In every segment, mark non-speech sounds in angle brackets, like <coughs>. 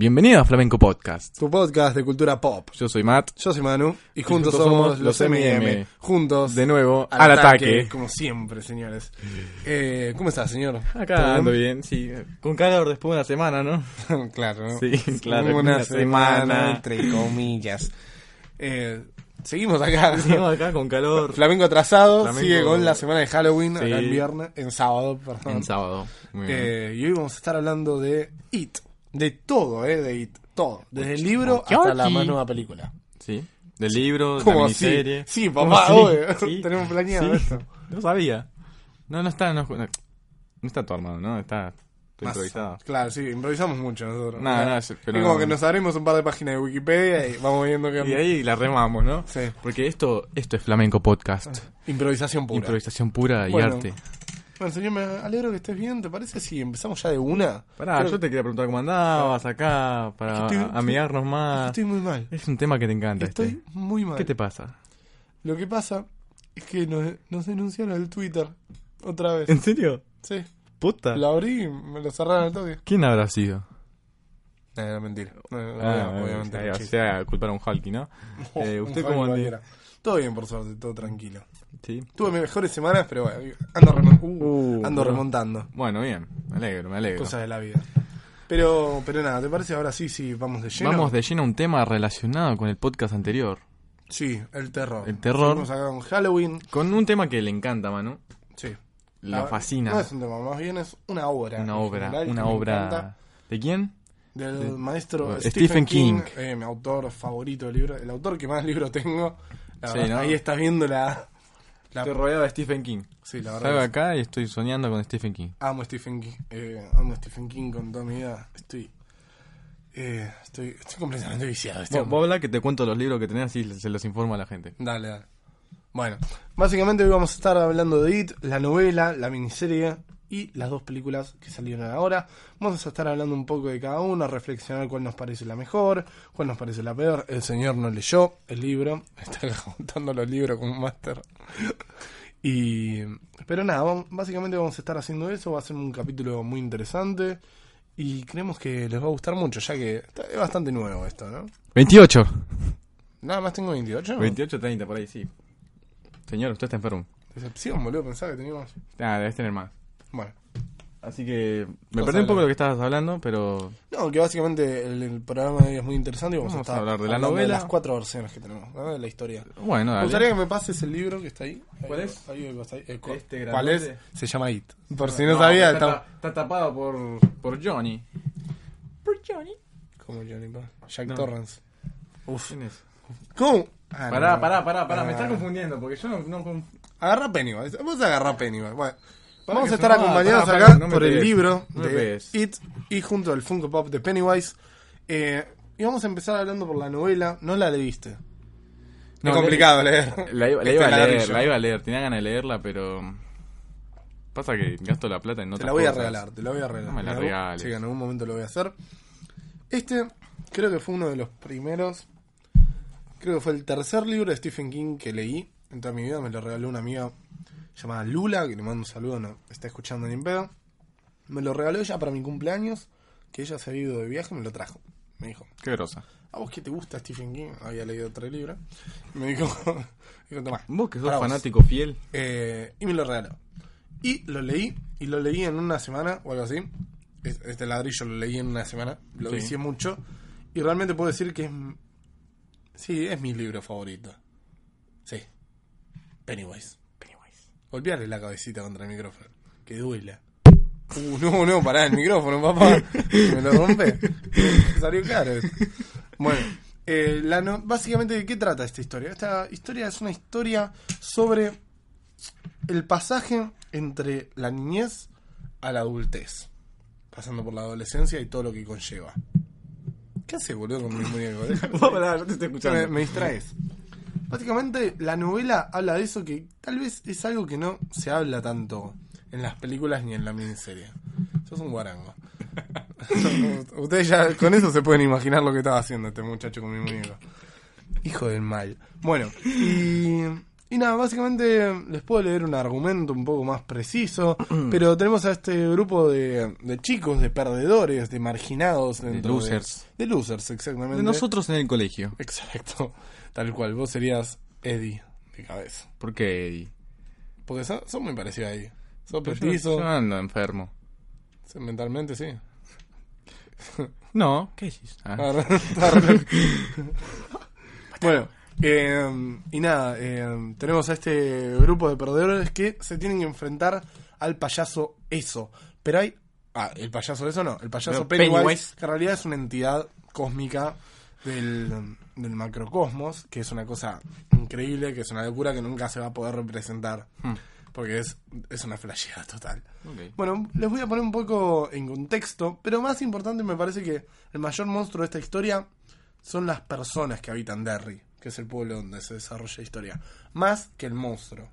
Bienvenido a Flamenco Podcast. Tu podcast de cultura pop. Yo soy Matt. Yo soy Manu y juntos, juntos somos los M&M. Juntos. De nuevo, al ataque. Como siempre, señores. Eh, ¿Cómo estás, señor? ¿Todo Acá ando bien, sí. Con calor después de una semana, ¿no? <laughs> claro, ¿no? Sí, claro, Una, una semana, semana. entre comillas. Eh, seguimos acá. <laughs> Seguimos acá con calor. Flamenco atrasado sigue con la semana de Halloween, Sí. acá el viernes, en sábado, perdón. En sábado. Muy bien. Eh, y hoy vamos a estar hablando de It. De todo, ¿eh? De It. Todo. Desde el libro hasta la más nueva película. Sí. Del libro, de la. Sí, ¿Cómo papá, así? obvio. <laughs> Sí. Tenemos planeado Sí. esto. No sabía. No, no está, no, no, no está todo armado, ¿no? Está Más- improvisado. Claro, sí, improvisamos mucho nosotros. No, es- pero es como no. que nos abrimos un par de páginas de Wikipedia y vamos viendo que Y ahí la remamos, ¿no? Sí. Porque esto, esto es Flamenco Podcast. improvisación pura. Improvisación pura y Bueno. arte. Bueno, señor, me alegro que estés bien. ¿Te parece si empezamos ya de una? Pará, Creo- yo te quería preguntar cómo andabas acá, para Estoy- amigarnos más. Estoy muy mal. Es un tema que te encanta. Estoy este. muy mal. ¿Qué te pasa? Lo que pasa es que nos, nos denunciaron el Twitter otra vez. ¿En serio? Sí. ¿Puta? Lo abrí y me lo cerraron al toque. ¿Quién habrá sido? No, no, mentira. No, no, Ah, no, obviamente. o sea, un o chiste. sea, culpar a un Hulky, ¿no? <laughs> Eh, Un ¿Usted fan cómo. Todo bien, por suerte, todo tranquilo. Sí. Tuve mis mejores semanas, pero bueno, ando, uh, Uh, ando remontando. Bueno, bien. Me alegro, me alegro. Cosas de la vida. Pero, pero nada, ¿te parece ahora sí, sí, vamos de lleno? Vamos de lleno a un tema relacionado con el podcast anterior. Sí, el terror. El terror. Vamos acá con Halloween. Con un tema que le encanta, Manu. Sí. Le Ah, fascina. No es un tema, más bien es una obra. Una obra. general Una obra. ¿De quién? Del de- maestro Stephen Stephen, King, King. eh, mi autor favorito del libro. El autor que más libros tengo. La Sí, verdad, ¿no? Ahí estás viendo la. La Estoy rodeado de Stephen King. sí, la Salgo verdad. es- acá y estoy soñando con Stephen King. Amo Stephen King. eh, amo Stephen King con toda mi vida. Estoy. eh, estoy, estoy completamente viciado. Este Vos, vos habla que te cuento los libros que tenés así se los informo a la gente. Dale, dale. Bueno, básicamente hoy vamos a estar hablando de It, la novela, la miniserie y las dos películas que salieron ahora. Vamos a estar hablando un poco de cada una, reflexionar cuál nos parece la mejor, cuál nos parece la peor. El señor no leyó el libro, <laughs> está juntando los libros como un máster. Y, pero nada, básicamente vamos a estar haciendo eso, va a ser un capítulo muy interesante y creemos que les va a gustar mucho, ya que es bastante nuevo esto, ¿no? 28. Nada más tengo 28. 28, 30, por ahí, sí. Señor, usted está enfermo. Decepción, boludo, pensaba que teníamos... Ah, debes tener más. Bueno. Así que me perdí un poco de lo que estabas hablando, pero No, que básicamente el, el programa de hoy es muy interesante y vamos, Vamos a, hablar de la novela. las cuatro versiones que tenemos, ¿no? de la historia. bueno, Me dale. gustaría que me pases el libro que está ahí. ¿Cuál Ahí, es? ahí, ahí, ahí, eh, cu- Este ¿Cuál es? Se llama It. Por si no, sabía, está, está... está tapado por, por Johnny. ¿Por Johnny? Como Johnny pa. Jack No. Torrance. Uf. ¿Quién es? ¿Cómo? Ah, Pará, no. pará, pará, pará, me Ah. estás confundiendo, porque yo no... no conf- Agarra Pennywise. Vamos a agarrar Pennywise. Bueno. Vamos a estar no, acompañados acá no por el libro No de pegues. It y junto al Funko Pop de Pennywise. Eh, y vamos a empezar hablando por la novela. No la leíste. No, es complicado leer. La iba, la Este iba a leer, la iba a leer, tenía ganas de leerla, pero... Pasa que gasto la plata en Te otras la voy a regalar, te la voy a regalar. No me la regales. Sí, en algún momento lo voy a hacer. Este creo que fue uno de los primeros. Creo que fue el tercer libro de Stephen King que leí en toda mi vida. Me lo regaló una amiga llamada Lula, que le mando un saludo, no está escuchando ni en pedo. Me lo regaló ella para mi cumpleaños, que ella se había ido de viaje y me lo trajo. Me dijo, Qué grosa. ¿a vos qué te gusta Stephen King? Había leído tres libros. Me dijo, <laughs> dijo tomá. Vos que sos para vos". fanático fiel. Eh, y me lo regaló. Y lo leí, y lo leí en una semana o algo así. Es- Este ladrillo lo leí en una semana, lo Sí. vicié mucho. Y realmente puedo decir que es. Sí, es mi libro favorito. Sí. Pennywise. Golpearle la cabecita contra el micrófono. Que duela. Uh, no, no, pará el micrófono, papá. Me lo rompe. <laughs> Salió caro. esto. Bueno, eh, la no- básicamente, ¿de qué trata esta historia? Esta historia es una historia sobre el pasaje entre la niñez a la adultez, pasando por la adolescencia y todo lo que conlleva. ¿Qué haces, boludo, con mi muñeco? <laughs> Déjame- me, me distraes. Básicamente, la novela habla de eso que tal vez es algo que no se habla tanto en las películas ni en la miniserie. Sos un guarango. <laughs> Ustedes ya con eso se pueden imaginar lo que estaba haciendo este muchacho con mi muñeco. Hijo del mal. Bueno, y, y nada, básicamente les puedo leer un argumento un poco más preciso, <clears throat> pero tenemos a este grupo de, de chicos, de perdedores, de marginados. dentro losers. De, losers, exactamente. De nosotros en el colegio. Exacto, tal cual. Vos serías Eddie de cabeza. ¿Por qué, Eddie? Porque son, son muy parecidos a Eddie. Sos yo- petizo, Yo ando enfermo. mentalmente sí. <laughs> No, ¿qué decís? Ah. <laughs> <laughs> bueno, eh, y nada, eh, tenemos a este grupo de perdedores que se tienen que enfrentar al payaso eso. Pero hay... Ah, el payaso eso no, el payaso Pennywise, Pennywise- que en realidad es una entidad cósmica del, del macrocosmos, que es una cosa increíble, que es una locura que nunca se va a poder representar. Hmm. Porque es, es una flasheada total. Bueno, les voy a poner un poco en contexto, pero más importante me parece que el mayor monstruo de esta historia son las personas que habitan Derry, que es el pueblo donde se desarrolla la historia, más que el monstruo.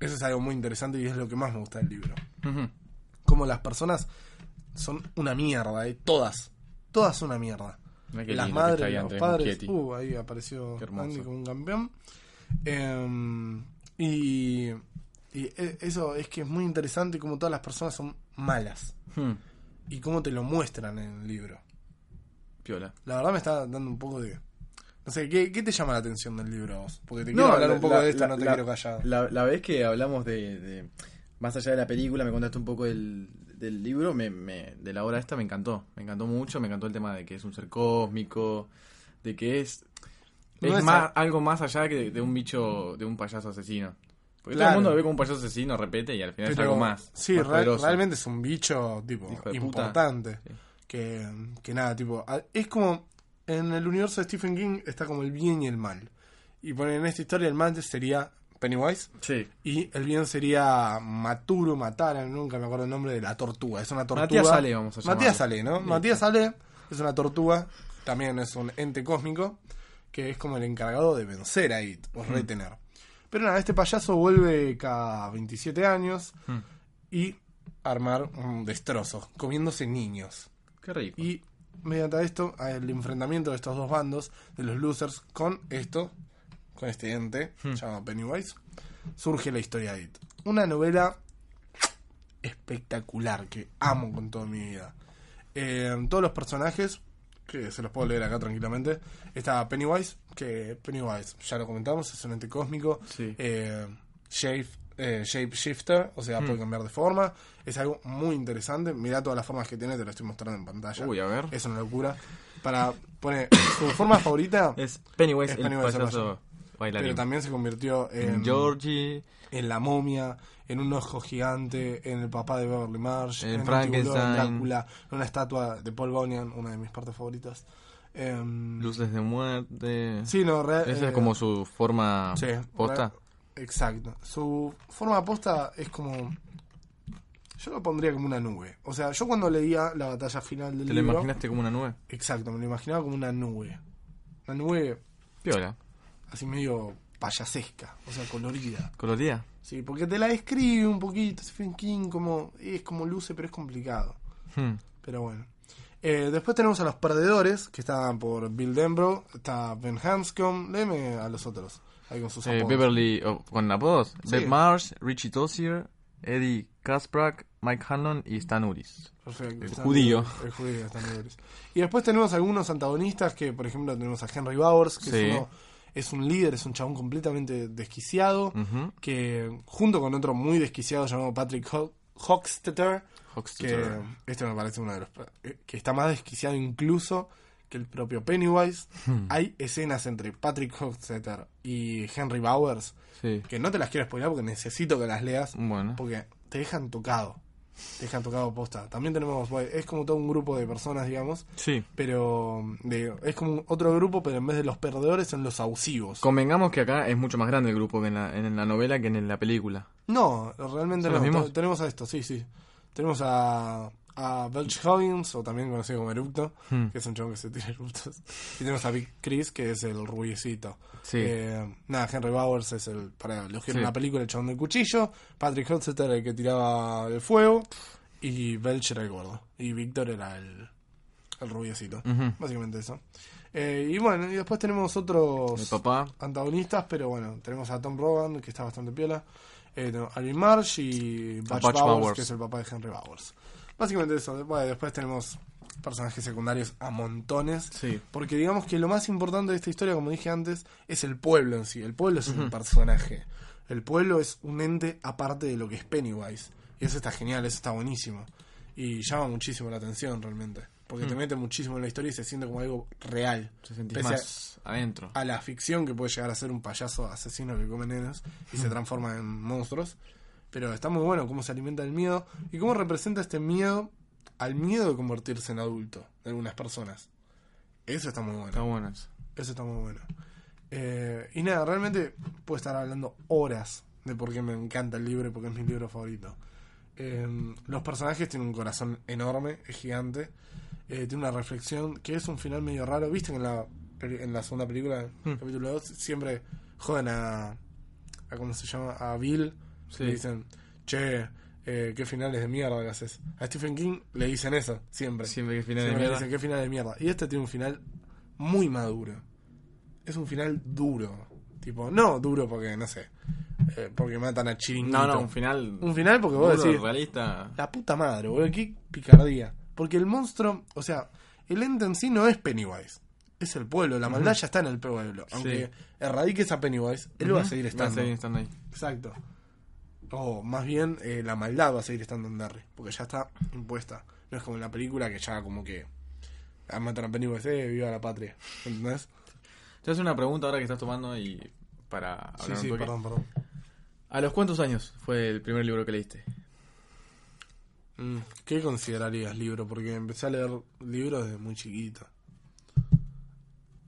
Eso es algo muy interesante y es lo que más me gusta del libro. Como las personas son una mierda, ¿eh? todas, todas son una mierda. Las lindo madres, los Andrés padres, Muschietti. uh, ahí apareció. Andy como un campeón. Em, y, y e- eso es que es muy interesante como todas las personas son malas Hmm. y cómo te lo muestran en el libro. Piola. La verdad me está dando un poco de... No sé, ¿qué, qué te llama la atención del libro vos? Porque te No, quiero hablar la- un poco la- de esto, la- no te quiero callar. La, vez que hablamos de, de- Más allá de la película, me contaste un poco del, del libro, me, me- de la obra esta me encantó. Me encantó mucho, me encantó el tema de que es un ser cósmico, de que es. No es es más, a- algo más allá que de, de un bicho, de un payaso asesino. Porque Claro. todo el mundo lo ve como un payaso asesino, repete, y al final es algo más. Sí, más realmente es un bicho, tipo, importante. Sí. Que, que nada, tipo, es como en el universo de Stephen King está como el bien y el mal. Y ponen en esta historia el mal sería Pennywise Sí. y el bien sería Maturo, Matara, nunca me acuerdo el nombre de la tortuga. Es una tortuga. Matías Ale, vamos a llamarlo. Matías Ale, ¿no? Matías Ale es una tortuga, también es un ente cósmico que es como el encargado de vencer a It o retener. Pero nada, este payaso vuelve cada 27 años Hmm. y armar un destrozo, comiéndose niños. Qué rico. Y mediante esto, el enfrentamiento de estos dos bandos, de los losers, con esto, con este ente, llamado Pennywise, surge la historia de It. Una novela espectacular que amo con toda mi vida. Eh, todos los personajes, que se los puedo leer acá tranquilamente, está Pennywise, que Pennywise, ya lo comentamos, es un ente cósmico, Sí. eh, shape, eh, shapeshifter, o sea, puede cambiar de forma, es algo muy interesante, mira todas las formas que tiene, te lo estoy mostrando en pantalla. Uy, a ver. Es una locura. Para poner <coughs> su forma favorita, Es Pennywise, Es Pennywise el payaso payaso. Bailarín. pero también se convirtió en, Georgie, en la momia, en un ojo gigante, en el papá de Beverly Marsh, En un Frankenstein. tiburón, Drácula, en una estatua de Paul Bunyan, una de mis partes favoritas. Em, luces de muerte. sí, no, real- Esa eh, es como su forma sí, posta. exacto. Su forma posta es como. Yo lo pondría como una nube. O sea, yo cuando leía la batalla final del ¿Te lo libro. imaginaste como una nube? Exacto, me lo imaginaba como una nube. Una nube Piola. Así medio payasesca, o sea, colorida. ¿Colorida? Sí, porque te la describe un poquito, Stephen King, como, es como luce, pero es complicado. Hmm. Pero bueno. Eh, después tenemos a los perdedores, que están por Bill Denbrough, está Ben Hanscom, léeme a los otros, ahí con sus Eh, apodos. Beverly, oh, con apodos. Sí. Marsh, Richie Tozier, Eddie Kasprak, Mike Hanlon y Stan Uris. Perfecto, el judío. El judío, están libres. Y después tenemos algunos antagonistas que, por ejemplo, tenemos a Henry Bowers, que Sí. es, uno- es un líder, es un chabón completamente desquiciado, que junto con otro muy desquiciado llamado Patrick Ho- Hochstetter, que este me parece uno de los eh, que está más desquiciado incluso que el propio Pennywise. Hmm. Hay escenas entre Patrick Hochstetter y Henry Bowers Sí. que no te las quiero spoiler porque necesito que las leas Bueno. porque te dejan tocado. Dejan tocado posta. También tenemos, es como todo un grupo de personas, digamos, Sí. pero de- es como otro grupo, pero en vez de los perdedores son los abusivos. Convengamos que acá es mucho más grande el grupo que en la, en la novela que en la película. No, realmente ¿Son no. Tenemos a esto, sí, sí. Tenemos a, a Belch Huggins, o también conocido como Erupto, Hmm. que es un chabón que se tira eructos. <laughs> Y tenemos a Big Chris, que es el rubiecito. Sí. Eh, nada, Henry Bowers es el, para elegir Sí. una película, el chabón del cuchillo. Patrick Hotsett era el que tiraba el fuego. Y Belch era el gordo. Y Víctor era el, el rubiecito. Ujú. Básicamente eso. Eh, y bueno, y después tenemos otros papá. antagonistas, pero bueno, tenemos a Tom Rogan, que está bastante piola. Eh, tenemos a Alvin Marsh y Butch, Butch Bowers, Bowers. que es el papá de Henry Bowers. Básicamente eso. Bueno, después tenemos personajes secundarios a montones. Sí. Porque digamos que lo más importante de esta historia, como dije antes, es el pueblo en sí. El pueblo es un personaje. El pueblo es un ente aparte de lo que es Pennywise. Y eso está genial, eso está buenísimo. Y llama muchísimo la atención realmente. Porque te mete muchísimo en la historia y se siente como algo real. Se a- más adentro. a la ficción que puede llegar a ser un payaso asesino que come nenas y se transforma en monstruos. Pero está muy bueno cómo se alimenta el miedo y cómo representa este miedo al miedo de convertirse en adulto de algunas personas. Eso está muy bueno. Está bueno eso. Eso está muy bueno. Eh, y nada, realmente puedo estar hablando horas de por qué me encanta el libro y por qué es mi libro favorito. Eh, los personajes tienen un corazón enorme, es gigante. Eh, tiene una reflexión que es un final medio raro. Viste que en la, en la segunda película, Hmm. capítulo 2, siempre joden a, a. ¿Cómo se llama? A Bill. Sí. Le dicen, che, eh, qué finales de mierda que haces. A Stephen King le dicen eso, siempre. Siempre que final de Siempre le mierda. dicen, qué final de mierda. Y este tiene un final muy maduro. Es un final duro. Tipo, no duro porque, no sé, eh, porque matan a Chiringuito. No, no, un final. Un final porque vos duro, decís, realista. la puta madre, boludo, qué picardía. Porque el monstruo, o sea, el ente en sí no es Pennywise. Es el pueblo, la maldad ya está en el pueblo. Aunque Sí. erradiques a Pennywise, él va a seguir estando. Va a seguir estando ahí. Exacto. O más bien, eh, la maldad va a seguir estando en Derry. Porque ya está impuesta. No es como en la película que ya como que... matan a Pennywise, viva la patria. ¿Entendés? Te hago una pregunta ahora que estás tomando y para hablar Sí, un sí, toque. perdón, perdón. ¿A los cuántos años fue el primer libro que leíste? Mm, ¿Qué considerarías libro? Porque empecé a leer libros desde muy chiquito.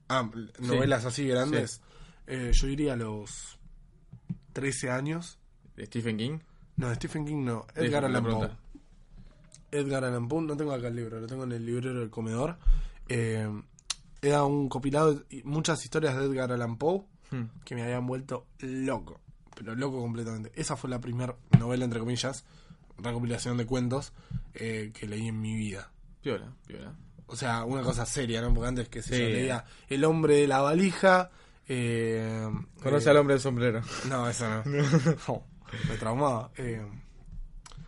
Ah, novelas así grandes. Eh, yo diría a los 13 años. ¿De Stephen King? No, Stephen King no. Edgar la Allan Poe. Edgar Allan Poe, no tengo acá el libro, lo tengo en el librero del comedor. Eh, era un compilado de muchas historias de Edgar Allan Poe Hmm. que me habían vuelto loco, pero loco completamente. Esa fue la primera novela, entre comillas, recopilación de cuentos eh, que leí en mi vida. Piola, piola. O sea, una cosa seria, ¿no? Porque antes que se Sí. yo leía El hombre de la valija. Eh, ¿Conoce eh, al hombre del sombrero? No, eso no. <laughs> No, me traumaba. Eh,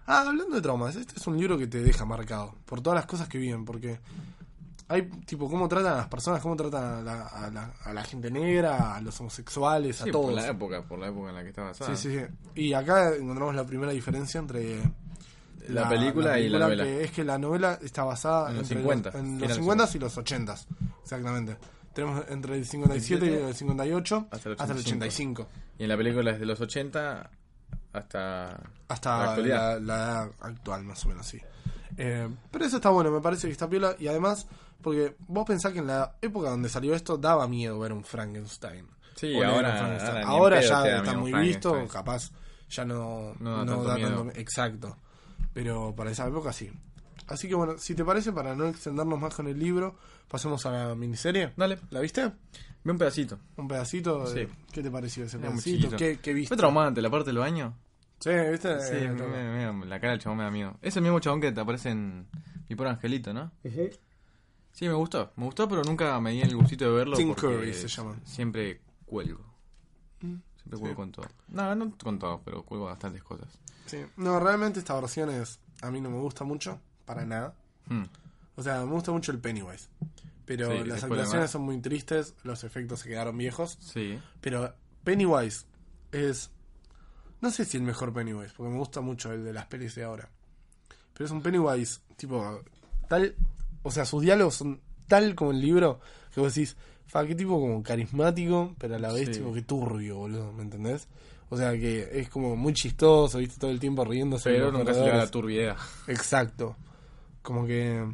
Ah, hablando de traumas, este es un libro que te deja marcado por todas las cosas que viven, porque hay, tipo, cómo tratan a las personas, cómo tratan a la, a la, a la gente negra, a los homosexuales, a todos. por la época, por la época en la que estaba basada. Sí, sí, sí. Y acá encontramos la primera diferencia entre La película y la novela. que es que la novela está basada En los entre 50, los, en los de 50 y los 80 exactamente. Tenemos entre el 57 y el 58 Hasta el hasta el 85. Y en la película es de los 80 hasta la Hasta la, actualidad. la edad actual, más o menos, sí. Eh, pero eso está bueno, me parece que está piola. Y además, porque vos pensás que en la época donde salió esto daba miedo ver un Frankenstein. Sí, ahora- Frankenstein. ahora pedo ya está muy visto, capaz ya no, No tanto da miedo. tanto. Exacto. Pero para esa época sí. Así que bueno, si te parece, para no extendernos más con el libro, pasemos a la miniserie. Dale. ¿La viste? Ve un pedacito. Un pedacito. Sí. ¿Qué te pareció ese pedacito? ¿Qué, qué viste? Fue traumante la parte del baño. Sí, ¿viste? Sí, Eh, me- me- me- la cara del chabón me da miedo. Es el mismo chabón que te aparece en Mi Pobre Angelito, ¿no? Sí, me gustó. Me gustó, pero nunca me di el gustito de verlo. Tim Curry se llama. Siempre cuelgo. Siempre cuelgo Sí. con todo. No, no con todo, pero cuelgo bastantes cosas. Sí. No, realmente esta versión es, a mí no me gusta mucho, para nada. Hmm. O sea, me gusta mucho el Pennywise. Pero Sí, las actuaciones son muy tristes, los efectos se quedaron viejos. Sí. Pero Pennywise es. No sé si el mejor Pennywise, porque me gusta mucho el de las pelis de ahora. Pero es un Pennywise, tipo, tal. O sea, sus diálogos son tal como el libro que vos decís, fa, qué tipo como carismático, pero a la vez Sí. tipo que turbio, boludo, ¿me entendés? O sea, que es como muy chistoso, viste, todo el tiempo riéndose. Pero nunca se le da la turbiedad. Exacto. Como que.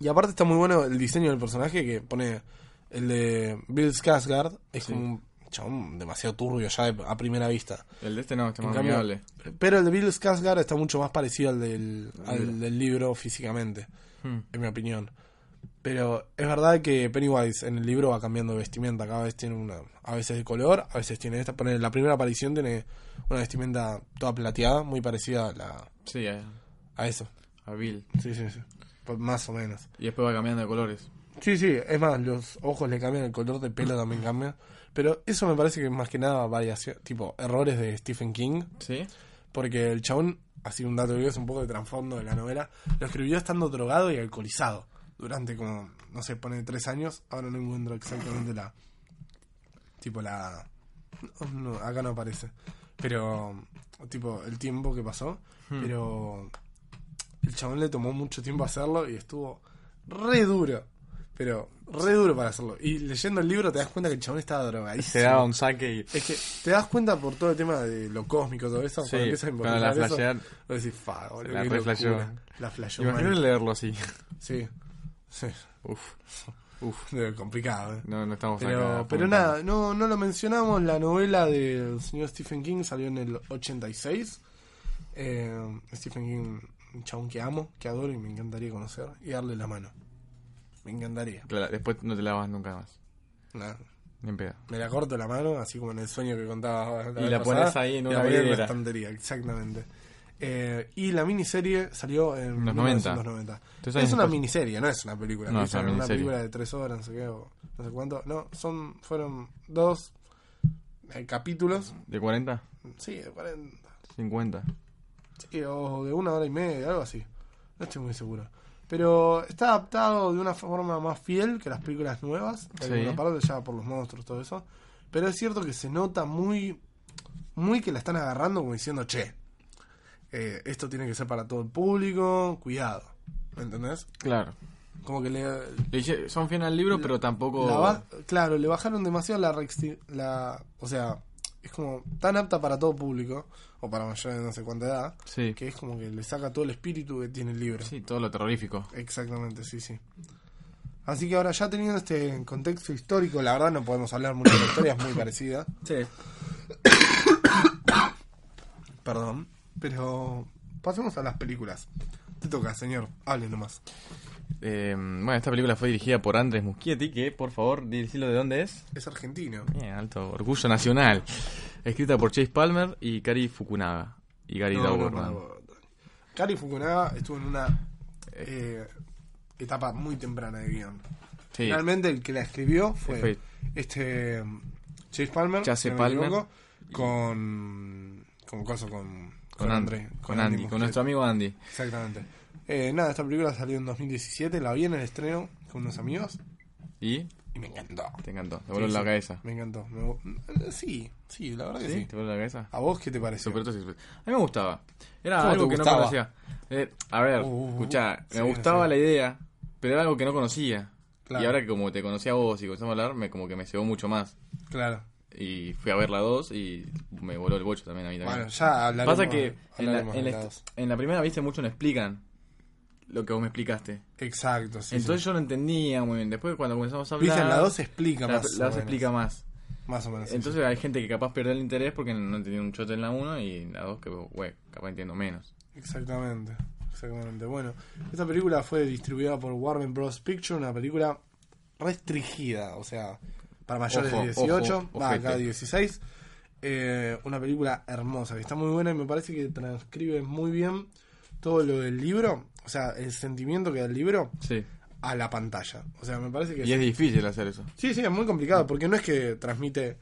Y aparte está muy bueno el diseño del personaje que pone el de Bill Skarsgård. Es Sí. como un chabón demasiado turbio ya a primera vista. El de este no, está En más cambio- amigable. Pero el de Bill Skarsgård está mucho más parecido al del, al del libro físicamente, Hmm. en mi opinión. Pero es verdad que Pennywise en el libro va cambiando de vestimenta, cada vez tiene una, a veces de color, a veces tiene esta, poner la primera aparición tiene una vestimenta toda plateada, muy parecida a, la, Sí, a, a eso. a Bill. Sí, sí, sí. Más o menos. Y después va cambiando de colores. Sí, sí, es más, los ojos le cambian, el color de pelo también cambia. Pero eso me parece que más que nada variación, tipo errores de Stephen King, ¿Sí? porque el chabón, así un dato es un poco de trasfondo de la novela, lo escribió estando drogado y alcoholizado durante como, no sé, pone tres años, ahora no encuentro exactamente la... Tipo la... no, acá no aparece. Pero, tipo, el tiempo que pasó. Pero el chabón le tomó mucho tiempo hacerlo y estuvo re duro. Pero re duro para hacerlo. Y leyendo el libro te das cuenta que el chabón estaba drogadísimo. Se daba un saque y... Es que te das cuenta por todo el tema de lo cósmico, todo eso. Sí, cuando empiezas a cuando la involucrar eso, flashear. vos decís, fa, boludo, La. La flasheó Imagínate leerlo así. Sí, sí. Uf. Uf. <laughs> Complicado, ¿eh? No, no estamos Pero, pero nada, no, no lo mencionamos. La novela del señor Stephen King salió en el 86. Eh, Stephen King, un chabón que amo, que adoro y me encantaría conocer y darle la mano. Me encantaría. Claro, después no te lavas nunca más. Nada. Ni en pedo. Me la corto la mano, así como en el sueño que contaba. Y vez la pasada, pones ahí en y una la ponés en la estantería, exactamente. Eh, y la miniserie salió en Los 1990. Tres Es una miniserie, no es una película. No, es una una película de tres horas, no sé qué, o no sé cuánto. No, son, fueron dos eh, capítulos. ¿De 40? Sí, de 40. 50. Sí, o de una hora y media, algo así. No estoy muy seguro. Pero está adaptado de una forma más fiel que las películas nuevas. En Sí. parte, ya por los monstruos, todo eso. Pero es cierto que se nota muy. Muy que la están agarrando como diciendo, che, eh, esto tiene que ser para todo el público, cuidado. ¿Me entendés? Claro. Como que le. Son fieles al libro, pero tampoco... la claro, le bajaron demasiado la, la. O sea, es como tan apta para todo público, o para mayores de no sé cuánta edad, Sí. que es como que le saca todo el espíritu que tiene el libro. Sí, todo lo terrorífico. Exactamente, sí, sí. Así que ahora ya teniendo este contexto histórico, la verdad no podemos hablar mucho de la historia, es muy parecida. <coughs> Sí. <coughs> Perdón. Pero pasemos a las películas. Te toca, señor. Hable nomás. Eh, bueno, esta película fue dirigida por Andrés Muschietti, que, por favor, decilo de dónde es. Es argentino. Bien, alto orgullo nacional. Escrita por Chase Palmer y Kari Fukunaga. Y Gary No, no. Kari Fukunaga estuvo en una eh, etapa muy temprana de guion. Sí. Finalmente el que la escribió fue, Fue- este Chase Palmer, Chase Palmer. equivoco, con con coso con Con, Andy, con, Andy, con nuestro amigo Andy. Exactamente. Eh, nada, esta película salió en 2017, la vi en el estreno con unos amigos ¿Y? y me encantó. Te encantó. Te voló Sí, la sí, cabeza. Me encantó. Me eh, sí, sí, la verdad que ¿Sí? ¿Te voló la cabeza? ¿A vos qué te pareció? Super super- A mí me gustaba. Era ¿Cómo algo que gustaba? no conocía. Eh, a ver, Uh, escuchá, sí, me gustaba la idea, pero era algo que no conocía. Claro. Y ahora que como te conocía a vos y comenzamos a hablar, me, como que me cebó mucho más. Claro. Y fui a ver la 2 y me voló el bocho también a mí también. Bueno, ya hablaremos. Pasa que en la, hablaremos en, de la, las- en la primera viste mucho no explican lo que vos me explicaste. Exacto, sí. Entonces sí. yo no entendía muy bien. Después cuando comenzamos a hablar... Viste, la 2 se explica la, más. la o dos menos. explica más. Más o menos. sí, Entonces hay gente que capaz pierde el interés porque no entendía un chote en la 1 y en la 2 que, güey, capaz entiendo menos. Exactamente. Exactamente. Bueno, esta película fue distribuida por Warner Bros. Picture, una película restringida, o sea, para mayores Ojo, de 18, ojo, va acá ojete. 16. Eh, una película hermosa, que está muy buena y me parece que transcribe muy bien todo lo del libro, o sea, el sentimiento que da el libro Sí. a la pantalla. O sea, me parece que Y es difícil hacer eso. Sí, sí, es muy complicado, porque no es que transmite,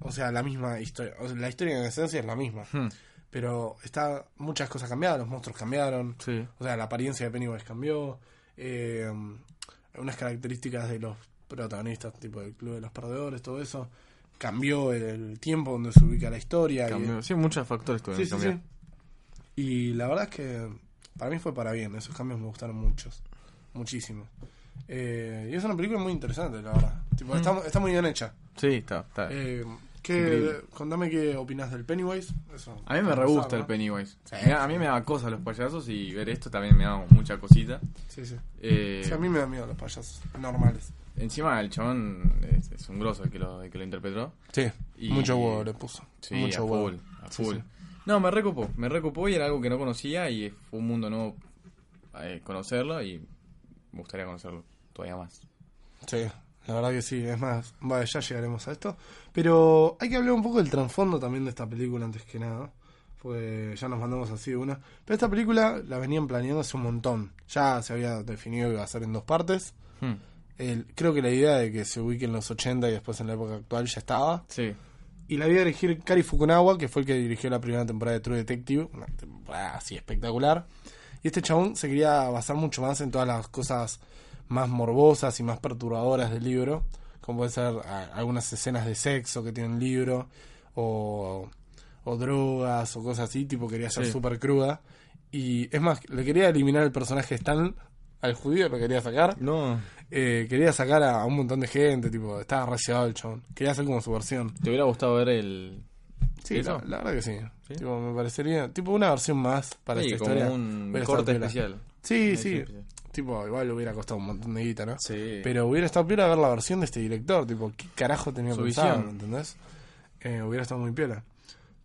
o sea, la misma historia. O sea, la historia en esencia es la misma. Hmm. Pero está muchas cosas cambiadas, los monstruos cambiaron, Sí. o sea, la apariencia de Pennywise cambió, eh, unas características de los protagonistas, tipo del Club de los Perdedores, todo eso, cambió el, el tiempo donde se ubica la historia. y-. Sí, muchos factores tuvieron sí. Y la verdad es que para mí fue para bien, esos cambios me gustaron muchos, muchísimo. Eh, y es una película muy interesante, la verdad. Tipo, Mm. está, está muy bien hecha. Sí, está. está. Eh, ¿qué, contame qué opinas del Pennywise. Eso, a mí me re gusta el. Pennywise. Sí. Mirá, a mí me daba cosas los payasos y ver esto también me daba mucha cosita. Sí, sí. Eh, Sí, a mí me da miedo los payasos normales. Encima el chabón es, es un grosso el que lo, el que lo interpretó. Sí, Y- mucho huevo le puso. Sí, mucho a huevo. full, a Sí, full. No, me recopó, me recopó y era algo que no conocía y fue un mundo nuevo eh, conocerlo y me gustaría conocerlo todavía más. Sí, la verdad que sí. Es más, vale, ya llegaremos a esto. Pero hay que hablar un poco del trasfondo también de esta película antes que nada. Pues ya nos mandamos así de una. Pero esta película la venían planeando hace un montón. Ya se había definido que iba a ser en dos partes. Hmm, El- creo que la idea de que se ubique en los 80 y después en la época actual ya estaba. Sí, Y la iba a dirigir Kari Fukunawa, que fue el que dirigió la primera temporada de True Detective. Una temporada así espectacular. Y este chabón se quería basar mucho más en todas las cosas más morbosas y más perturbadoras del libro. Como puede ser a- algunas escenas de sexo que tiene el libro. O, o drogas o cosas así. Tipo quería ser Sí. súper cruda. Y es más, le quería eliminar el personaje Stan al judío, lo quería sacar. no, Eh, quería sacar a, un montón de gente. Tipo, estaba rayado el chabón. Quería hacer como su versión. ¿te hubiera gustado ver el... Sí, la, la verdad que sí. ¿Sí? Tipo, me parecería tipo una versión más para sí, esta como historia. un corte especial. Sí, Una sí. especial. Tipo, igual le hubiera costado un montón de guita, ¿no? Sí. Pero hubiera estado piola ver la versión de este director. Tipo, ¿qué carajo tenía Su pensado? visión. ¿Entendés? Eh, hubiera estado muy piola.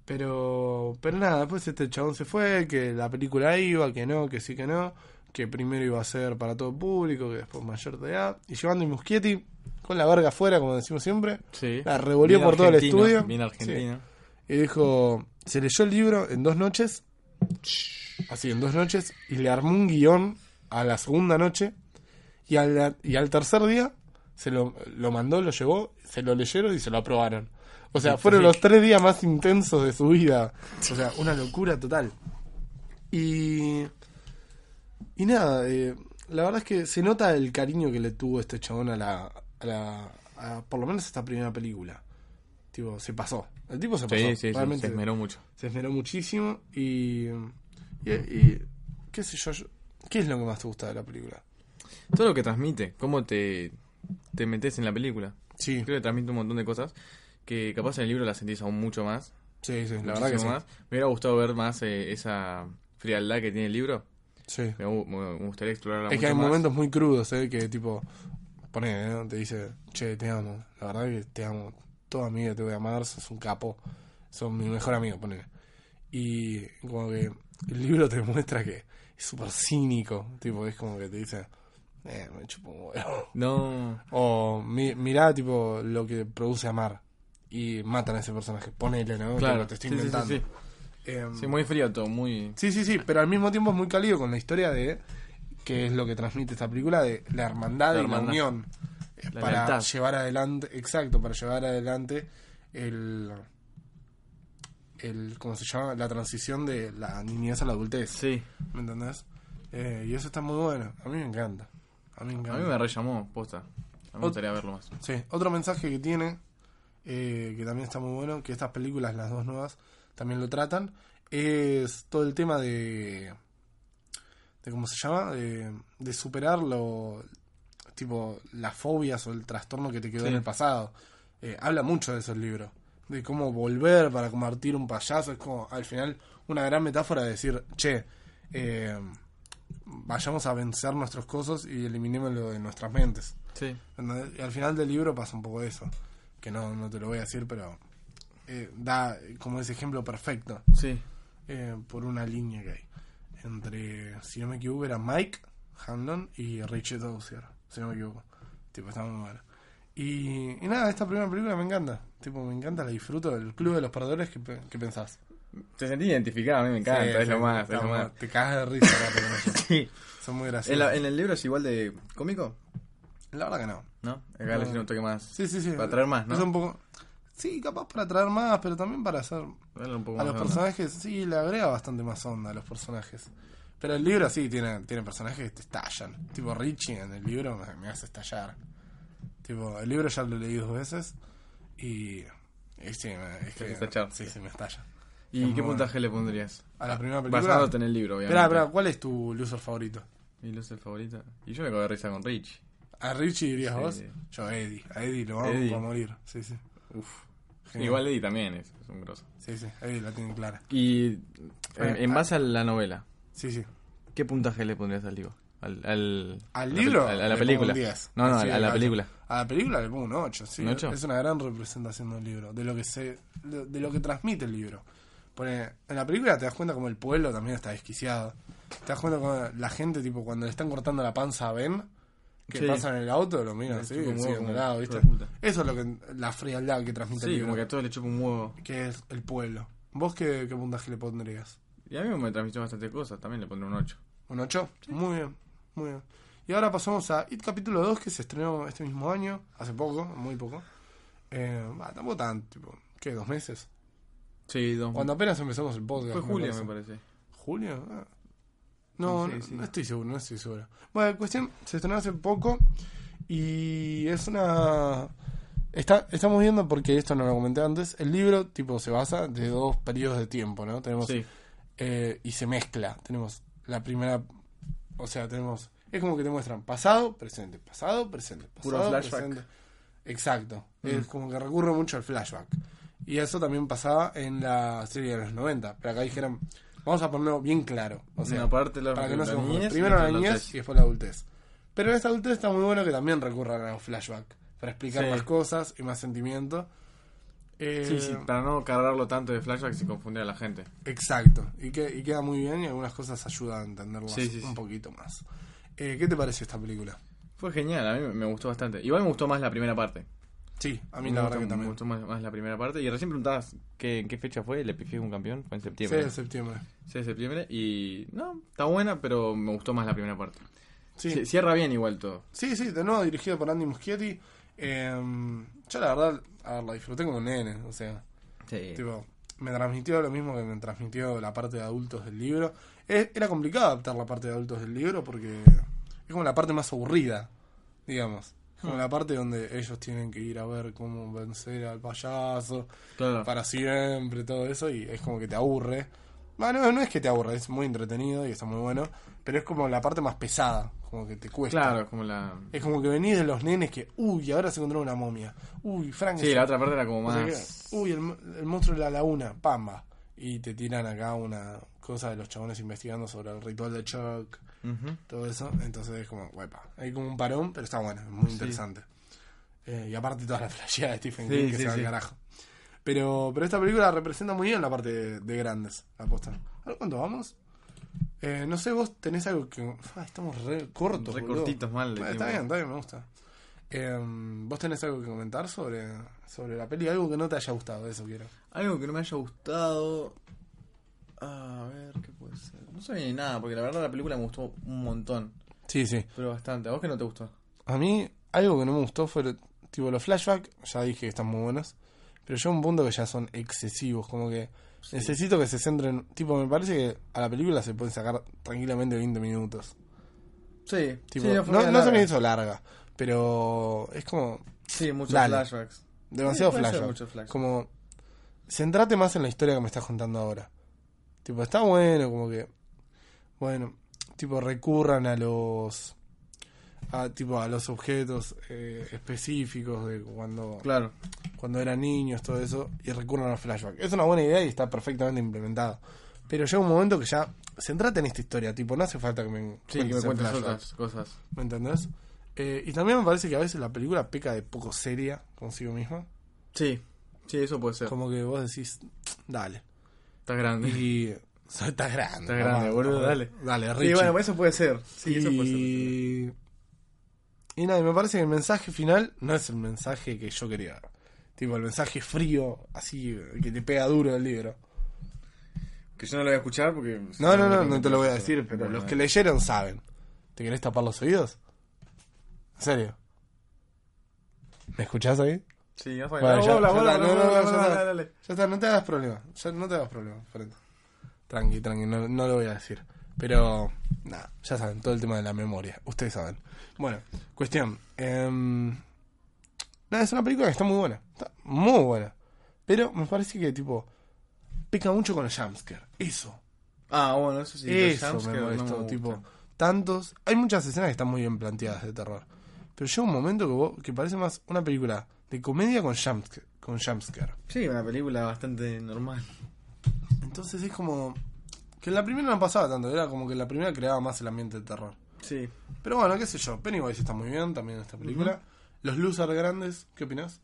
Pero, pero nada, después este chabón se fue, que la película iba, que no, que sí, que no, que primero iba a ser para todo público, que después mayor de edad, y llevando a Muschietti con la verga afuera, como decimos siempre, Sí. la revolvió Bien por todo el estudio. Bien argentino. Y dijo, se leyó el libro en dos noches, así en dos noches, y le armó un guion a la segunda noche, y al, y al tercer día se lo, lo mandó, lo llevó, se lo leyeron y se lo aprobaron. O sea, fueron los tres días más intensos de su vida. O sea, una locura total. Y... Y nada, eh, la verdad es que se nota el cariño que le tuvo este chabón a la... A la a por lo menos esta primera película. Tipo, se pasó. El tipo se pasó. Sí, sí, sí, Realmente se esmeró mucho. se esmeró muchísimo y, y, y- qué sé yo, ¿qué es lo que más te gusta de la película? Todo lo que transmite, cómo te, te metes en la película. Sí, Creo que transmite un montón de cosas que capaz en el libro las sentís aún mucho más. sí, sí, la verdad que sí. más. Me hubiera gustado ver más eh, esa frialdad que tiene el libro. Sí. Me, me- me gustaría explorarla Es que hay más. momentos muy crudos, ¿eh? Que tipo, pone, ¿no? te dice, che, te amo, la verdad que te amo, toda mi vida te voy a amar, sos un capo, sos mi mejor amigo, pone. Y como que el libro te muestra que es súper cínico, tipo, es como que te dice, eh, me chupo un huevo. No, <laughs> O mi, mirá, tipo, lo que produce amar. Y matan a ese personaje. Ponele, ¿no? claro. Te estoy sí, inventando. sí. Em, Sí, muy frío todo, muy... sí, sí, sí, pero al mismo tiempo es muy cálido con la historia de que es lo que transmite esta película de la hermandad La y la unión eh, La para llevar adelante, exacto, para llevar adelante el el ¿cómo se llama? la transición de la niñez a la adultez, Sí, ¿me entendés? Eh, y eso está muy bueno, a mí me encanta. A mí me a mí me rellamó, posta. A mí me gustaría verlo más. Sí, otro mensaje que tiene, eh, que también está muy bueno, que estas películas, las dos nuevas, también lo tratan, es todo el tema de, de ¿cómo se llama? De, de superar lo, tipo, las fobias o el trastorno que te quedó Sí. en el pasado. Eh, habla mucho de esos libros, de cómo volver para convertir un payaso, es como al final una gran metáfora de decir, che, eh, vayamos a vencer nuestros cosas y eliminémoslo de nuestras mentes. Sí. Y al final del libro pasa un poco eso. Que no, no te lo voy a decir, pero eh, da como ese ejemplo perfecto Sí. eh, por una línea que hay. Entre, si no me equivoco, era Mike Hanlon y Richard Dozier. Si no me equivoco. Tipo, está muy bueno. Y, y nada, esta primera película me encanta. Tipo, me encanta, la disfruto. El Club de los Perdedores, ¿qué, qué pensás? Te sentí identificado, a mí me encanta, Sí, es sí, lo más, está es lo más. Te cagas de risa ellos. <laughs> Sí. Son muy ¿En, graciosos. la- en el libro es igual de cómico? La verdad que no. ¿No? Acá le hicieron un toque más. Sí, sí, sí. Para traer más, ¿no? Es un poco... Sí, capaz para traer más, pero también para hacer Darle un poco A más los personajes, sí, le agrega bastante más onda a los personajes. Pero el libro sí tiene, tiene personajes que te estallan. Tipo Richie en el libro me, me hace estallar. Tipo, el libro ya lo leí dos veces y, y sí, me, es que, sí, sí, me estalla. ¿Y Es qué muy puntaje le pondrías? A la primera película. Basándote en el libro, obviamente. Espera, espera, ¿cuál es tu loser favorito? ¿Y luz el favorito? Y yo me cago de risa con Rich. ¿A Richie dirías Sí. vos? Yo a Eddie. A Eddie lo amo Eddie. para morir. Sí, sí. Uf. Genial. Igual Eddie también es, es un grosso. Sí, sí. Eddie la tiene clara. Y en, Eh, en base a la novela, Sí, sí. ¿qué puntaje le pondrías al libro? Al, al, ¿Al a la libro? A, la película. un 10. No, no, Así a la película. A la película le pongo un 8, sí. Es una gran representación del libro, de lo que se de, de lo que transmite el libro. Pone, en la película te das cuenta como el pueblo también está desquiciado. Te das cuenta como la gente, tipo, cuando le están cortando la panza a Ben, que Sí. pasa en el auto, lo miran así, como lado, hijo ¿viste? Eso es lo que la frialdad que transmite el Sí, libro, como que a todos le chupa un huevo. que es el pueblo. ¿Vos qué, qué puntaje le pondrías? Y a mí me transmitió bastante cosas, también le pondré un 8. ¿Un 8? Muy bien, muy bien. Y ahora pasamos a It capítulo 2 que se estrenó este mismo año, hace poco, muy poco. Eh, bah, tampoco tan, tipo, ¿qué? ¿Dos meses? Sí, dos. Cuando apenas empezamos el podcast. Fue julio, me parece. ¿Julio? Ah. No, Sí, no, sí. no estoy seguro, no estoy seguro. Bueno, cuestión, se estrenó hace poco y es una... Está, estamos viendo, porque esto no lo comenté antes, el libro tipo se basa de dos periodos de tiempo, ¿no? Tenemos Sí. eh, y se mezcla. Tenemos la primera, o sea, tenemos, es como que te muestran pasado, presente, pasado, presente, Puro pasado, flashback. presente. Exacto, Mm. es como que recurre mucho al flashback. Y eso también pasaba en la serie de los 90, pero acá dijeron, vamos a ponerlo bien claro, o sea, parte la, para que no la se confundan. niñez Primero la niñez y después la adultez. Pero en esta adultez está muy bueno que también recurran a los flashback para explicar Sí. más cosas y más sentimiento. Eh, Sí, sí, para no cargarlo tanto de flashbacks y confundir a la gente. Exacto, y, que, y queda muy bien y algunas cosas ayudan a entenderlas Sí, un poquito más. Eh, ¿Qué te pareció esta película? Fue genial, a mí me gustó bastante. Igual me gustó más la primera parte. Sí, a mí Me la verdad que Me también. gustó más, más la primera parte. Y recién preguntabas qué, en qué fecha fue el Epifies un campeón. Fue en 6 septiembre. de septiembre. 6 de septiembre. Y no, está buena, pero me gustó más la primera parte. Sí, Ci- Cierra bien igual todo. sí, sí, de nuevo dirigido por Andy Muschietti. Eh, yo la verdad, a ver, la disfruté como nene, o sea, Sí. tipo, me transmitió lo mismo que me transmitió la parte de adultos del libro. Es- Era complicado adaptar la parte de adultos del libro porque es como la parte más aburrida, digamos. Como la parte donde ellos tienen que ir a ver cómo vencer al payaso, Claro. para siempre, todo eso, y es como que te aburre. Bueno, no es que te aburre, es muy entretenido y está muy bueno, pero es como la parte más pesada, como que te cuesta. Claro, como la. Es como que venís de los nenes que, uy, ahora se encontró una momia. Uy, Frank. Sí, la otra parte era como más. Uy, el, el monstruo de la laguna, pamba. Y te tiran acá una cosa de los chabones investigando sobre el ritual de Chuck, todo eso. Entonces es como, huepa. Hay como un parón, pero está bueno, es muy interesante. Eh, y aparte toda la flasheada de Stephen Sí, King que sí, se va al carajo. Pero, pero esta película representa muy bien la parte de, de grandes, la posta. A cuánto vamos. Eh, no sé, vos tenés algo que. Ah, estamos re cortos. Re boludo. cortitos mal. está bien, está bien, me gusta. Eh, ¿Vos tenés algo que comentar sobre, sobre la peli? Algo que no te haya gustado, eso quiero. Algo que no me haya gustado. A ver, ¿qué puede ser? No sé ni nada, porque la verdad la película me gustó un montón. Sí, sí. Pero bastante. ¿A vos qué no te gustó? A mí, algo que no me gustó fue, tipo, los flashbacks, ya dije que están muy buenos, pero llega un punto que ya son excesivos, como que necesito que se centren, tipo, me parece que a la película se pueden sacar tranquilamente 20 minutos. Sí, Tipo, sí, no, se me hizo larga, pero es como Sí, muchos Dale. flashbacks. demasiado Sí, puede ser flashback. mucho flashback. Como, centrate más en la historia que me estás contando ahora. Tipo, está bueno, como que, bueno, tipo, recurran a los, a, tipo, a los objetos eh, específicos de cuando, Claro. cuando eran niños, todo eso, y recurran a los flashbacks. Es una buena idea y está perfectamente implementado. Pero llega un momento que ya, centrate en esta historia, tipo, no hace falta que me Sí, que me cuentes otras cosas. ¿Me entendés? Eh, y también me parece que a veces la película peca de poco seria consigo misma. Sí, sí, eso puede ser. Como que vos decís, dale. Grande. Y. Estás grande. Estás grande, boludo, dale. Dale, Richie. bueno, eso puede ser. Sí, eso puede ser. y... y nada, y me parece que el mensaje final no es el mensaje que yo quería dar. Tipo, el mensaje frío, así, que te pega duro del libro. Que yo no lo voy a escuchar porque... No, no, no, no te lo voy a decir, pero los que leyeron saben. ¿Te querés tapar los oídos? ¿En serio? ¿Me escuchás ahí? Sí, ya Bueno, ya- bola, ya bola, está, bola, no, no, bola, no, ya bola, está. dale, dale. Ya está, no te hagas problema. Ya no te hagas problema, frente. Tranqui, tranqui, no, no lo voy a decir. Pero, nada, ya saben, todo el tema de la memoria. Ustedes saben. Bueno, cuestión. em, nada, es una película que está muy buena. Está muy buena. Pero me parece que, tipo, peca mucho con el jumpscare. Eso. Ah, bueno, eso sí. Eso me no molestó. me tipo, tantos. Hay muchas escenas que están muy bien planteadas de terror. Pero llega un momento que, vos- que parece más una película de comedia con jumpscare. Con jumpscare. Sí, una película bastante normal. Entonces es como. Que en la primera no pasaba tanto, era como que en la primera creaba más el ambiente de terror. Sí. Pero bueno, qué sé yo, Pennywise está muy bien también en esta película. Los losers grandes, ¿qué opinas?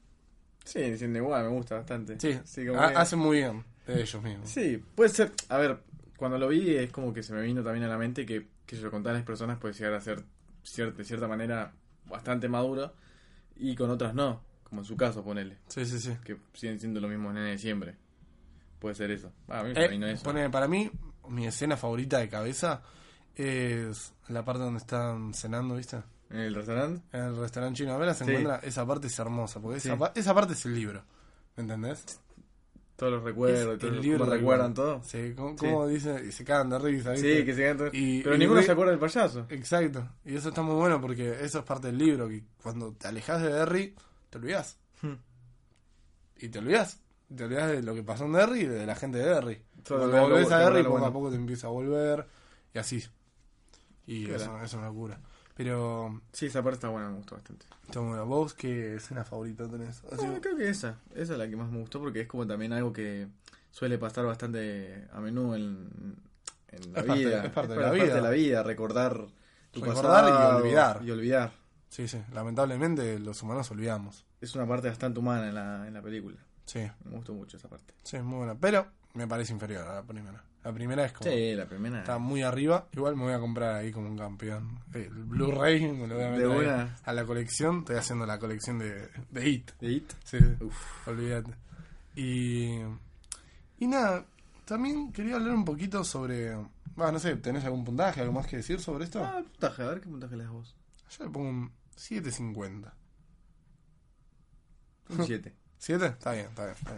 Sí, diciendo igual, me gusta bastante. Sí, como ha- que- hacen muy bien de ellos mismos. Sí, puede ser. A ver, cuando lo vi es como que se me vino también a la mente que, que yo con tales personas puede llegar a ser cier- de cierta manera bastante maduro y con otras no, como en su caso, ponele, Sí, sí, sí. que siguen siendo los mismos nenes de siempre. Puede ser eso. Ah, a mí Eh, eso. pone- para mí, mi escena favorita de cabeza es la parte donde están cenando, ¿viste? ¿En el restaurante? En el restaurante chino. A ver, se Sí. encuentra. Esa parte es hermosa, porque esa, pa- esa parte es el libro. ¿Me entendés? Todos los recuerdos, Es todos el los- libro ¿cómo del recuerdan todo. Sí, ¿cómo, Sí. dice? Y se cagan de risa, ¿viste? Sí, que se quedan todos. Y- Pero y ninguno se acuerda del payaso. Exacto. Y eso está muy bueno porque eso es parte del libro. Que cuando te alejas de Derry, te olvidas. Hmm. Y te olvidas. Te olvidas de lo que pasó en Derry y de la gente de Derry. Cuando lo- volvés a Derry, poco a bueno. poco te empieza a volver. Y así. Y eso, es una locura. Pero, Sí, esa parte está buena, me gustó bastante. está muy bueno. ¿Vos qué escena favorita tenés? Así- Ah, creo que esa. Esa es la que más me gustó porque es como también algo que suele pasar bastante a menudo en, en la Es parte- vida. es parte de la vida. de la vida, recordar tu Recordar y olvidar. Y olvidar. Sí, sí. Lamentablemente los humanos olvidamos. Es una parte bastante humana en la, en la película. Sí, Me gustó mucho esa parte. sí, es muy buena. Pero me parece inferior a la primera. La primera es como... Sí, la primera. Está muy arriba. Igual me voy a comprar ahí como un campeón. El Blu-ray me lo voy a De meter ahí una. a la colección. Estoy haciendo la colección de, de It. ¿De It? Sí, olvídate. Y, y nada, también quería hablar un poquito sobre... Ah, no sé, ¿tenés algún puntaje, algo más que decir sobre esto? Ah, puntaje, a ver qué puntaje le das vos. Yo le pongo un 7.50. Un 7. ¿7? Está bien, está bien. Está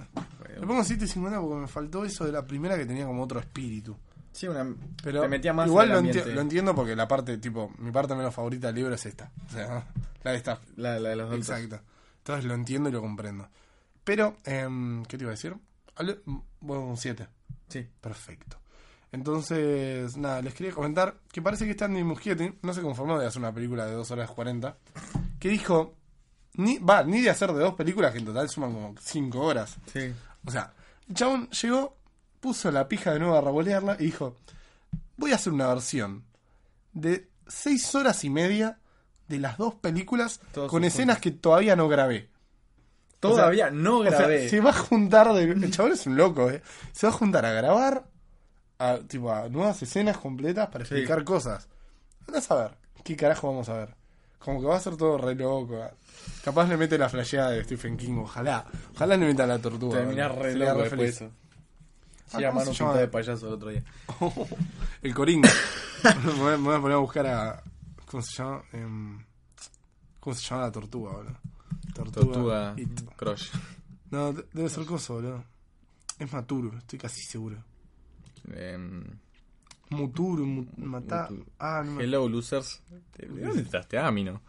bien. Le pongo 7.50 porque me faltó eso de la primera que tenía como otro espíritu. Sí, una. Pero metía más igual en lo, el enti- ambiente. lo entiendo porque la parte, tipo, mi parte menos favorita del libro es esta. O sea, <laughs> la de esta. La, la de los adultos. Exacto. Entonces lo entiendo y lo comprendo. Pero, em, ¿qué te iba a decir? Bueno, un 7. Sí. Perfecto. Entonces, nada, les quería comentar que parece que Stanley Muschietti no se conformó de hacer una película de 2 horas 40. Que dijo, ni, va, ni de hacer de dos películas que en total suman como 5 horas. Sí. O sea, el chabón llegó, puso la pija de nuevo a revolearla y dijo: Voy a hacer una versión de seis horas y media de las dos películas Todos con juntos. escenas que todavía no grabé. Todavía no O sea, grabé. se va a juntar, de- el chabón es un loco, ¿eh? Se va a juntar a grabar a, tipo, a nuevas escenas completas para Sí. explicar cosas. Andás a ver, ¿qué carajo vamos a ver? Como que va a ser todo re loco. Capaz le mete la flasheada de Stephen King, ojalá. Ojalá le meta la tortuga. Boludo. re Sería loco re después feliz. Ah, Sí, a ¿cómo mano pintada de payaso el otro día. <laughs> El coringa. <laughs> me, voy, a poner a buscar a. ¿Cómo se llama? Em, ¿Cómo se llama la tortuga, boludo? Tortuga It. Crush. No, de- debe ser coso, boludo. Es Maturo, estoy casi seguro. Em, Muturu, mu- Mata. Muturu. Ah, no me. hello, losers. ¿De dónde estás? Amino.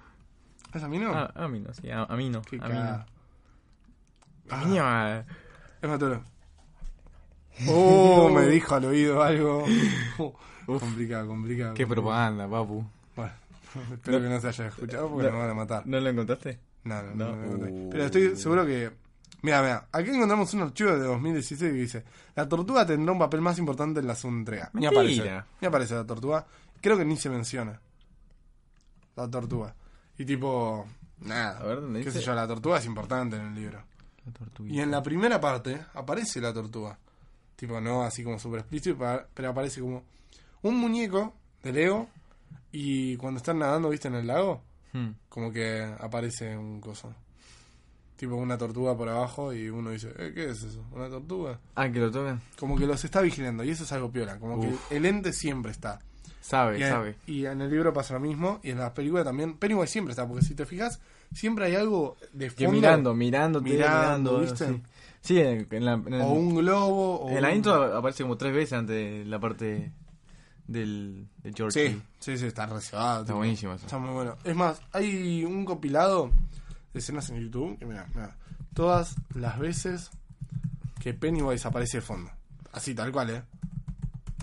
¿Es a mí no? Ah, Amino, sí, a- Amino. Qué Amino. caga. Ah, Amino. es Maturo. <laughs> Oh, me dijo al oído algo. Complicado, complicado. Qué complicado. propaganda, papu. Bueno, <laughs> espero que no se haya escuchado porque No. me van a matar. ¿No lo encontraste? No, no, No. no, no, no. Uh. Pero estoy seguro que. Mira, mira, aquí encontramos un archivo de 2016 que dice: La tortuga tendrá un papel más importante en la segunda entrega. Ni aparece. Ni aparece la tortuga. Creo que ni se menciona. La tortuga. Y tipo. Nada. A ver, ¿dónde ¿Qué dice? sé yo? La tortuga es importante en el libro. La tortuguita. Y en la primera parte aparece la tortuga. Tipo, no así como súper explícito, pero aparece como un muñeco de Lego. Y cuando están nadando, ¿viste? En el lago, Hmm. como que aparece un coso. Tipo una tortuga por abajo y uno dice, eh, ¿qué es eso? ¿Una tortuga? Ah, que lo tocan. Como que los está vigilando y eso es algo piola. Como Uf. que el ente siempre está. Sabe, Y en, sabe. y en el libro pasa lo mismo y en la película también. Pennywise siempre está, porque si te fijas, siempre hay algo de Que fondo. mirando, mirando, Mirando, mirando, ¿viste? Sí, Sí, en, la, en, el- O un globo. O en la intro aparece como tres veces antes de la parte del, de George. Sí, sí, sí, está reservado. Está buenísimo eso. Está muy bueno. Es más, hay un compilado escenas en YouTube que, mira, mira, todas las veces que Pennywise aparece de fondo. Así, tal cual, ¿eh?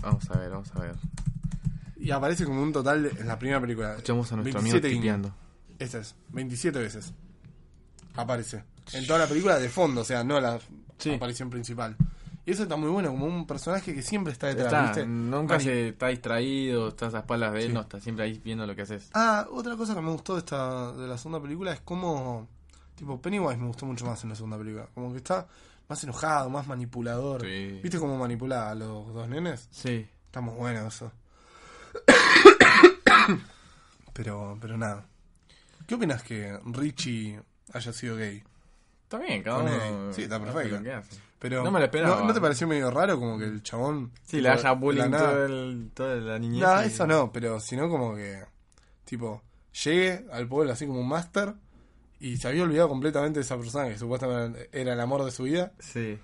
Vamos a ver, vamos a ver. Y aparece como un total de- en la primera película. Escuchamos a nuestro 27 amigo guiños. tipeando. Esta es, 27 veces. Aparece. En toda la película de fondo, o sea, no la Sí. aparición principal. Y eso está muy bueno, como un personaje que siempre está detrás, Está, ¿viste? nunca se está distraído, estás a espaldas de él, Sí. no, está siempre ahí viendo lo que haces. Ah, otra cosa que me gustó de esta de la segunda película es cómo tipo Pennywise me gustó mucho más en la segunda película, como que está más enojado, más manipulador. Sí. ¿Viste cómo manipula a los dos nenes? Sí. Está muy bueno eso. <coughs> pero pero nada. ¿Qué opinas que Richie haya sido gay? Está bien, cada uno. Sí, está perfecto. Pero No me lo esperaba. ¿no, no te pareció medio raro como que el chabón Sí, le haya bullying todo el, toda la niñez. No, y- eso no, pero sino como que, tipo, llegue al pueblo así como un máster y se había olvidado completamente de esa persona que supuestamente era el amor de su vida Sí.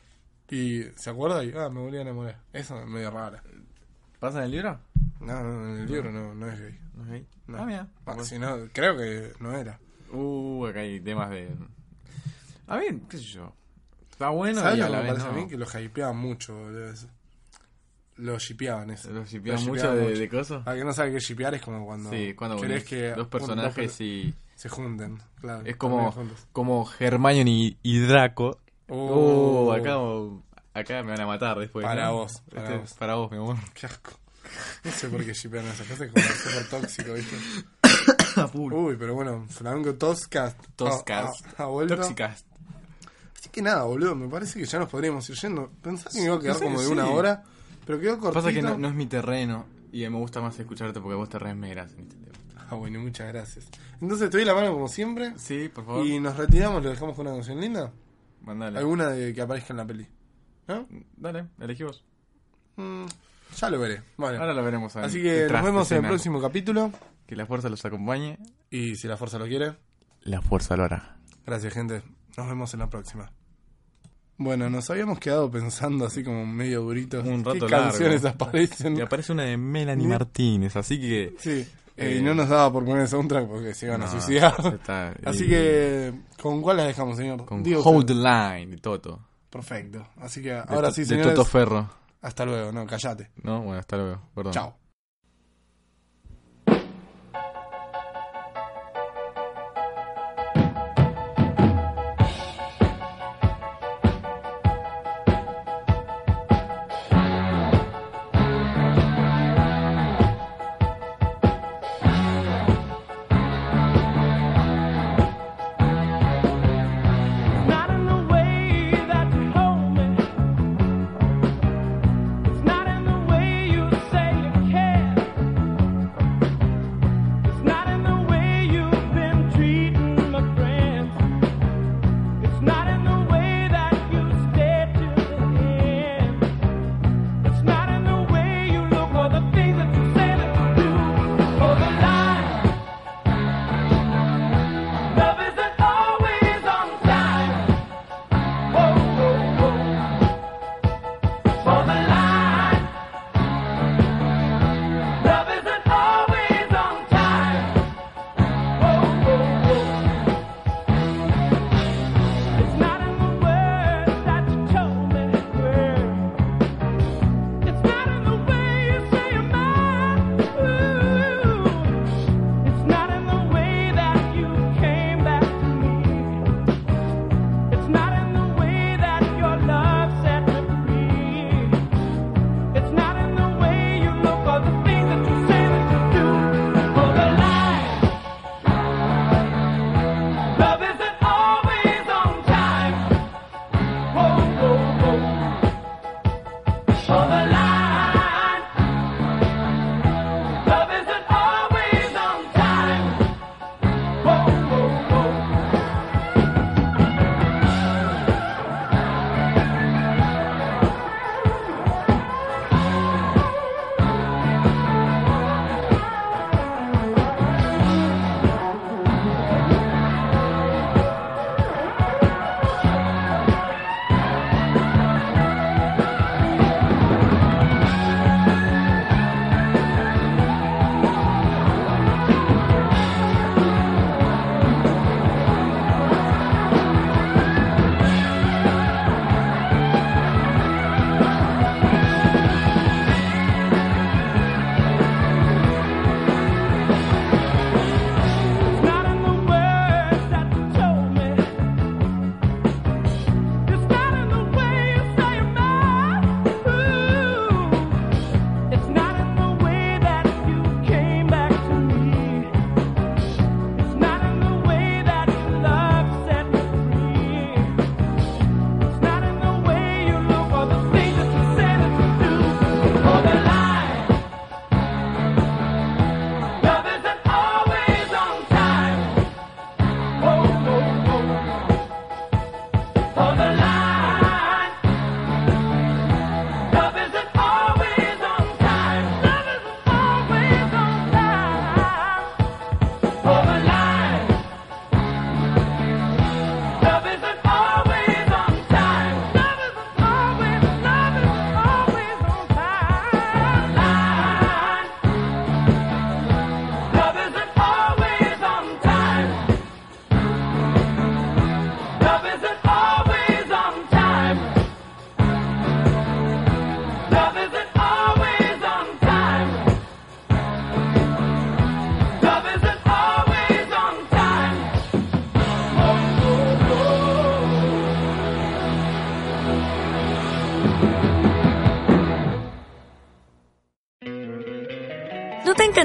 y se acuerda y, ah, me volví a enamorar. Eso es medio raro. ¿Pasa en el libro? No, no, en el libro no, no es gay. No es gay. No. Ah, mira. Ah, si no, creo que no era. Uh, acá hay temas de. A ver, qué sé yo. Está bueno ¿Sabes y lo a que la me vez parece no. a mí? Que lo hypeaban mucho, boludo, eso. Lo shipeaban eso. Lo shipean Lo mucho shipeaban de, de cosas. Para que no sabe qué shipear es como cuando Sí, cuando querés que dos un- personajes per- y. se junten. Claro, Es como, juntos. como Hermione y, y Draco. Oh. Uh, acá, acá me van a matar después. Para ¿no? vos, para Este, vos. Para vos, mi amor. <laughs> Qué asco. No sé por qué shipean esas cosas, es como súper tóxico, ¿viste? <coughs> Uy, pero bueno, Flamenco Toscast. Toscast. Ha, ha- ha vuelto. Tóxicas. Que nada, boludo, me parece que ya nos podríamos ir yendo. Pensaba que me iba a quedar Pensé como que de una sí. hora, pero quedó cortito. Pasa que no, no es mi terreno y me gusta más escucharte porque vos te resmeras en este tema. Ah, bueno, muchas gracias. Entonces te doy la mano como siempre Sí, por favor. y nos retiramos, lo dejamos con una canción linda. Mandale. Alguna de que aparezca en la peli. ¿No? Dale, elegí vos. Mm, ya lo veré. Bueno, Ahora lo veremos. así que nos vemos en el próximo capítulo Que la fuerza los acompañe. y si la fuerza lo quiere. La fuerza lo hará. Gracias, gente. Nos vemos en la próxima. Bueno, nos habíamos quedado pensando así como medio durito. Un rato ¿Qué largo. canciones aparecen? Y aparece una de Melanie Martínez, así que. Sí. eh, Eh, y no nos daba por poner el soundtrack porque se iban a suicidar. <laughs> Así Y- que, ¿con cuál la dejamos, señor? Con Hold usted. the Line de Toto. Perfecto. Así que De ahora To- sí, de señores. Toto Ferro. Hasta luego. No, callate. No, bueno, hasta luego. Perdón. Chao.